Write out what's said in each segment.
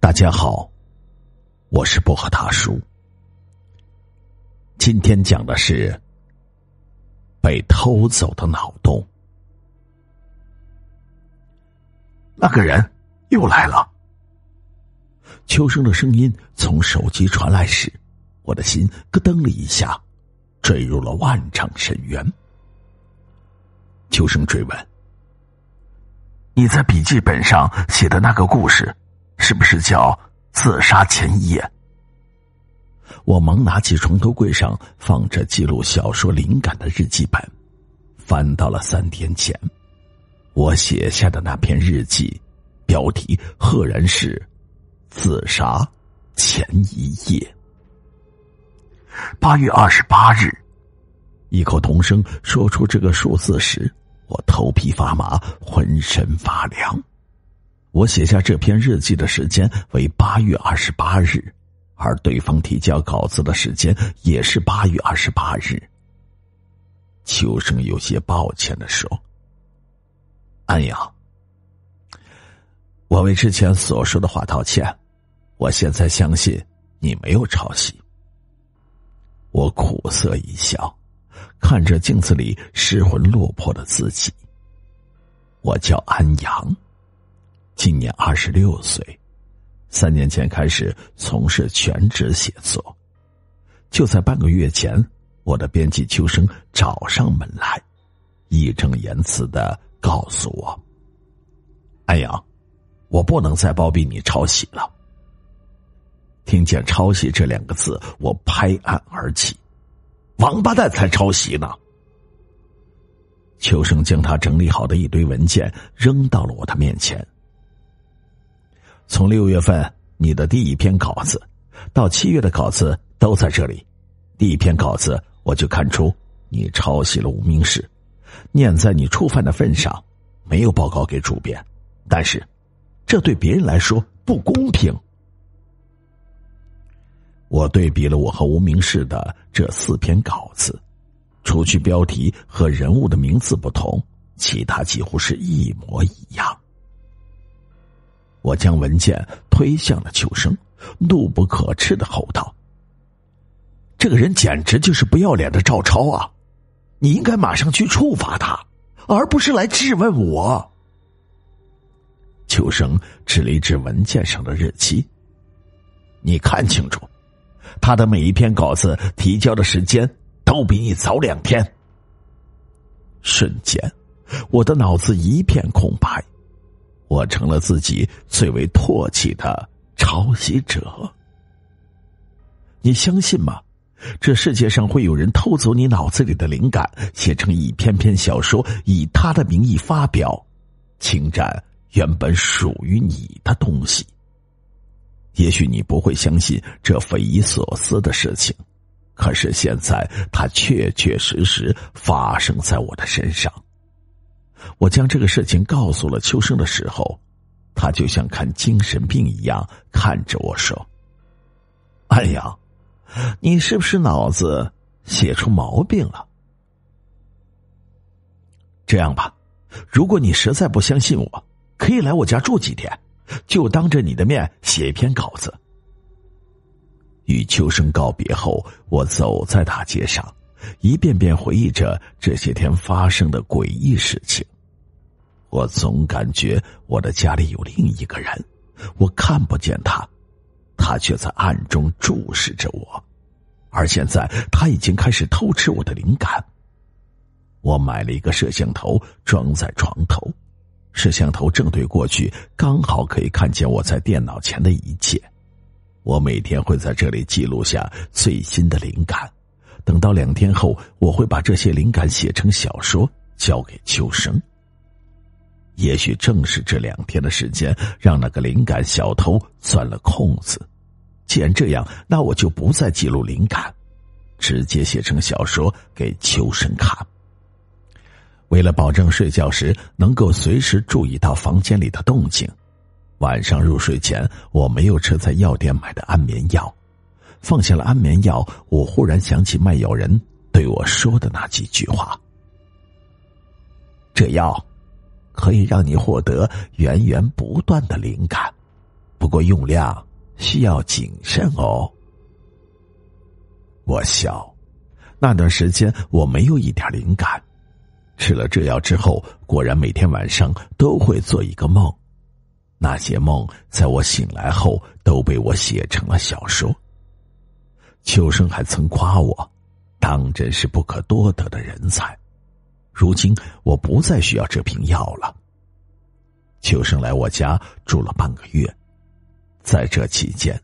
大家好，我是薄荷大叔。今天讲的是被偷走的脑洞。那个人又来了。秋生的声音从手机传来时，我的心咯噔了一下，坠入了万丈深渊。秋生追问：“你在笔记本上写的那个故事？”是不是叫自杀前一夜？我忙拿起床头柜上放着记录小说灵感的日记本，翻到了三天前我写下的那篇日记，标题赫然是“自杀前一夜”。八月二十八日，异口同声说出这个数字时，我头皮发麻，浑身发凉。我写下这篇日记的时间为八月二十八日，而对方提交稿子的时间也是八月二十八日。秋生有些抱歉的说：“安阳，我为之前所说的话道歉。我现在相信你没有抄袭。”我苦涩一笑，看着镜子里失魂落魄的自己。我叫安阳。今年二十六岁，三年前开始从事全职写作。就在半个月前，我的编辑秋生找上门来，义正言辞的告诉我：“安阳，我不能再包庇你抄袭了。”听见“抄袭”这两个字，我拍案而起：“王八蛋才抄袭呢！”秋生将他整理好的一堆文件扔到了我的面前。从六月份你的第一篇稿子，到七月的稿子都在这里。第一篇稿子我就看出你抄袭了无名氏，念在你触犯的份上，没有报告给主编。但是，这对别人来说不公平。我对比了我和无名氏的这四篇稿子，除去标题和人物的名字不同，其他几乎是一模一样。我将文件推向了秋生，怒不可遏的吼道：“这个人简直就是不要脸的照抄啊！你应该马上去处罚他，而不是来质问我。”秋生指了一指文件上的日期：“你看清楚，他的每一篇稿子提交的时间都比你早两天。”瞬间，我的脑子一片空白。我成了自己最为唾弃的抄袭者。你相信吗？这世界上会有人偷走你脑子里的灵感，写成一篇篇小说，以他的名义发表，侵占原本属于你的东西？也许你不会相信这匪夷所思的事情，可是现在它确确实实发生在我的身上。我将这个事情告诉了秋生的时候，他就像看精神病一样看着我说：“哎呀，你是不是脑子写出毛病了？这样吧，如果你实在不相信我，可以来我家住几天，就当着你的面写一篇稿子。”与秋生告别后，我走在大街上。一遍遍回忆着这些天发生的诡异事情，我总感觉我的家里有另一个人，我看不见他，他却在暗中注视着我，而现在他已经开始偷吃我的灵感。我买了一个摄像头装在床头，摄像头正对过去，刚好可以看见我在电脑前的一切。我每天会在这里记录下最新的灵感。等到两天后，我会把这些灵感写成小说，交给秋生。也许正是这两天的时间，让那个灵感小偷钻了空子。既然这样，那我就不再记录灵感，直接写成小说给秋生看。为了保证睡觉时能够随时注意到房间里的动静，晚上入睡前我没有吃在药店买的安眠药。放下了安眠药，我忽然想起卖药人对我说的那几句话：“这药可以让你获得源源不断的灵感，不过用量需要谨慎哦。我笑，那段时间我没有一点灵感。吃了这药之后，果然每天晚上都会做一个梦，那些梦在我醒来后都被我写成了小说。秋生还曾夸我，当真是不可多得的人才。如今我不再需要这瓶药了。秋生来我家住了半个月，在这期间，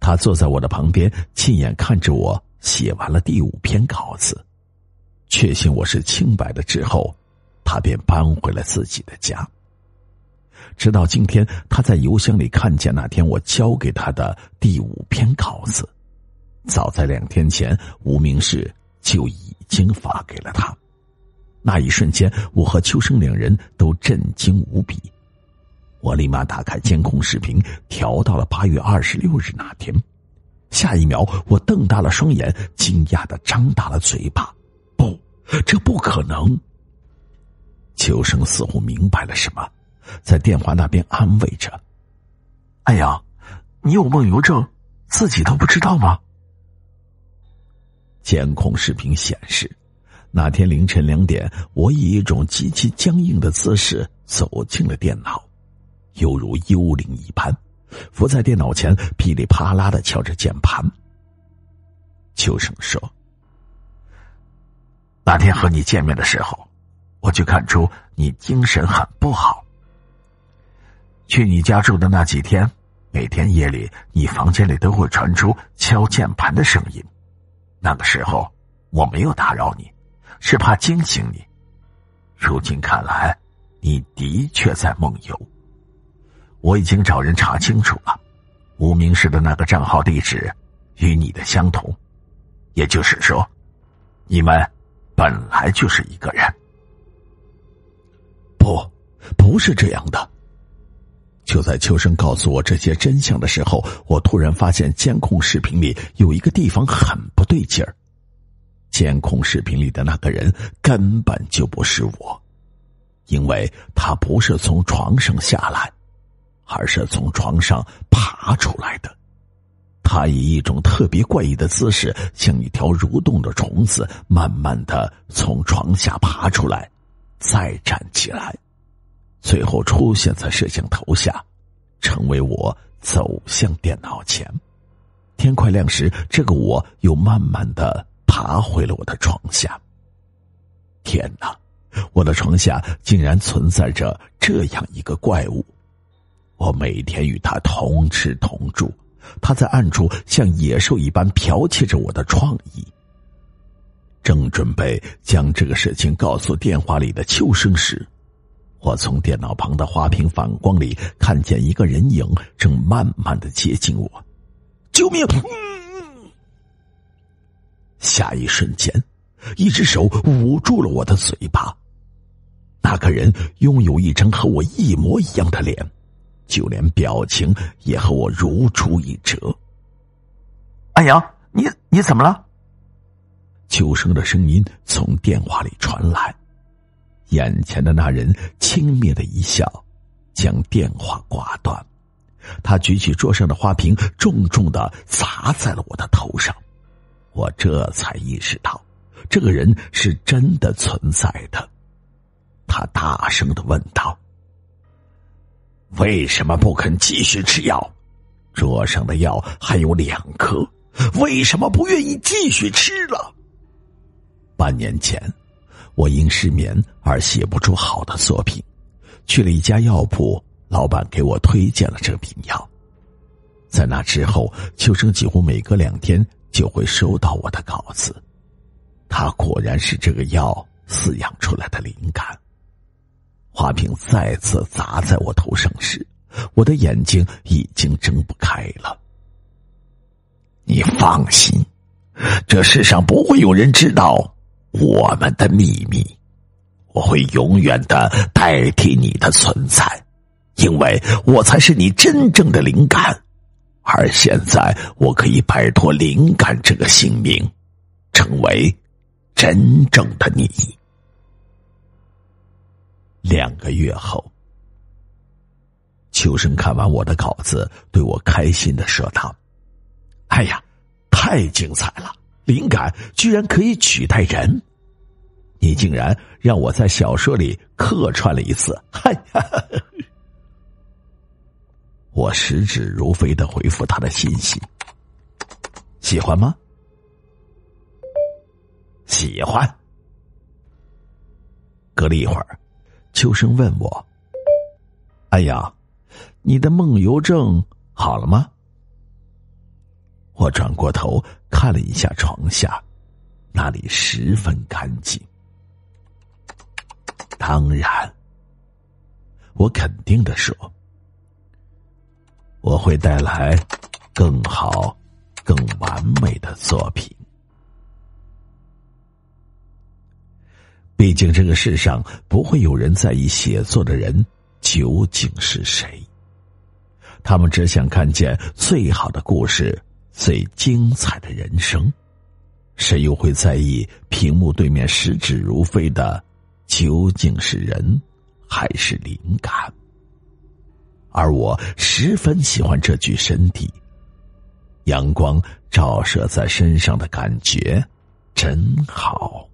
他坐在我的旁边，亲眼看着我写完了第五篇稿子。确信我是清白的之后，他便搬回了自己的家。直到今天，他在邮箱里看见那天我交给他的第五篇稿子，早在两天前，无名氏就已经发给了他。那一瞬间，我和秋生两人都震惊无比。我立马打开监控视频，调到了八月二十六日那天。下一秒，我瞪大了双眼，惊讶的张大了嘴巴。不这不可能。秋生似乎明白了什么，在电话那边安慰着：“哎呀，你有梦游症，自己都不知道吗？”监控视频显示，那天凌晨两点，我以一种极其僵硬的姿势走进了电脑，犹如幽灵一般，伏在电脑前，噼里啪啦的敲着键盘。秋生说。那天和你见面的时候，我就看出你精神很不好。去你家住的那几天，每天夜里你房间里都会传出敲键盘的声音。那个时候我没有打扰你，是怕惊醒你。如今看来，你的确在梦游。我已经找人查清楚了，无名氏的那个账号地址与你的相同，也就是说，你们。本来就是一个人，不，不是这样的。就在秋生告诉我这些真相的时候，我突然发现监控视频里有一个地方很不对劲儿。监控视频里的那个人根本就不是我，因为他不是从床上下来，而是从床上爬出来的。他以一种特别怪异的姿势，像一条蠕动的虫子，慢慢的从床下爬出来，再站起来，最后出现在摄像头下，成为我走向电脑前。天快亮时，这个我又慢慢的爬回了我的床下。天哪，我的床下竟然存在着这样一个怪物！我每天与他同吃同住。他在暗处像野兽一般剽窃着我的创意。正准备将这个事情告诉电话里的秋生时，我从电脑旁的花瓶反光里看见一个人影正慢慢的接近我。救命！下一瞬间，一只手捂住了我的嘴巴。那个人拥有一张和我一模一样的脸。就连表情也和我如出一辙。安阳，你你怎么了？秋生的声音从电话里传来，眼前的那人轻蔑的一笑，将电话挂断。他举起桌上的花瓶，重重的砸在了我的头上。我这才意识到，这个人是真的存在的。他大声的问道。为什么不肯继续吃药？桌上的药还有两颗，为什么不愿意继续吃了？半年前，我因失眠而写不出好的作品，去了一家药铺，老板给我推荐了这瓶药。在那之后，秋生几乎每隔两天就会收到我的稿子。他果然是这个药饲养出来的灵感。花瓶再次砸在我头上时，我的眼睛已经睁不开了。你放心，这世上不会有人知道我们的秘密。我会永远的代替你的存在，因为我才是你真正的灵感。而现在，我可以摆脱灵感这个姓名，成为真正的你。两个月后，秋生看完我的稿子，对我开心的说道：“哎呀，太精彩了！灵感居然可以取代人，你竟然让我在小说里客串了一次！”嗨，我食指如飞的回复他的信息：“喜欢吗？喜欢。”隔了一会儿，秋生问我：“哎呀，你的梦游症好了吗？”我转过头看了一下床下，那里十分干净。当然，我肯定的说：“我会带来更好、更完美的作品。”毕竟，这个世上不会有人在意写作的人究竟是谁。他们只想看见最好的故事、最精彩的人生。谁又会在意屏幕对面食指如飞的究竟是人还是灵感？而我十分喜欢这具身体，阳光照射在身上的感觉真好。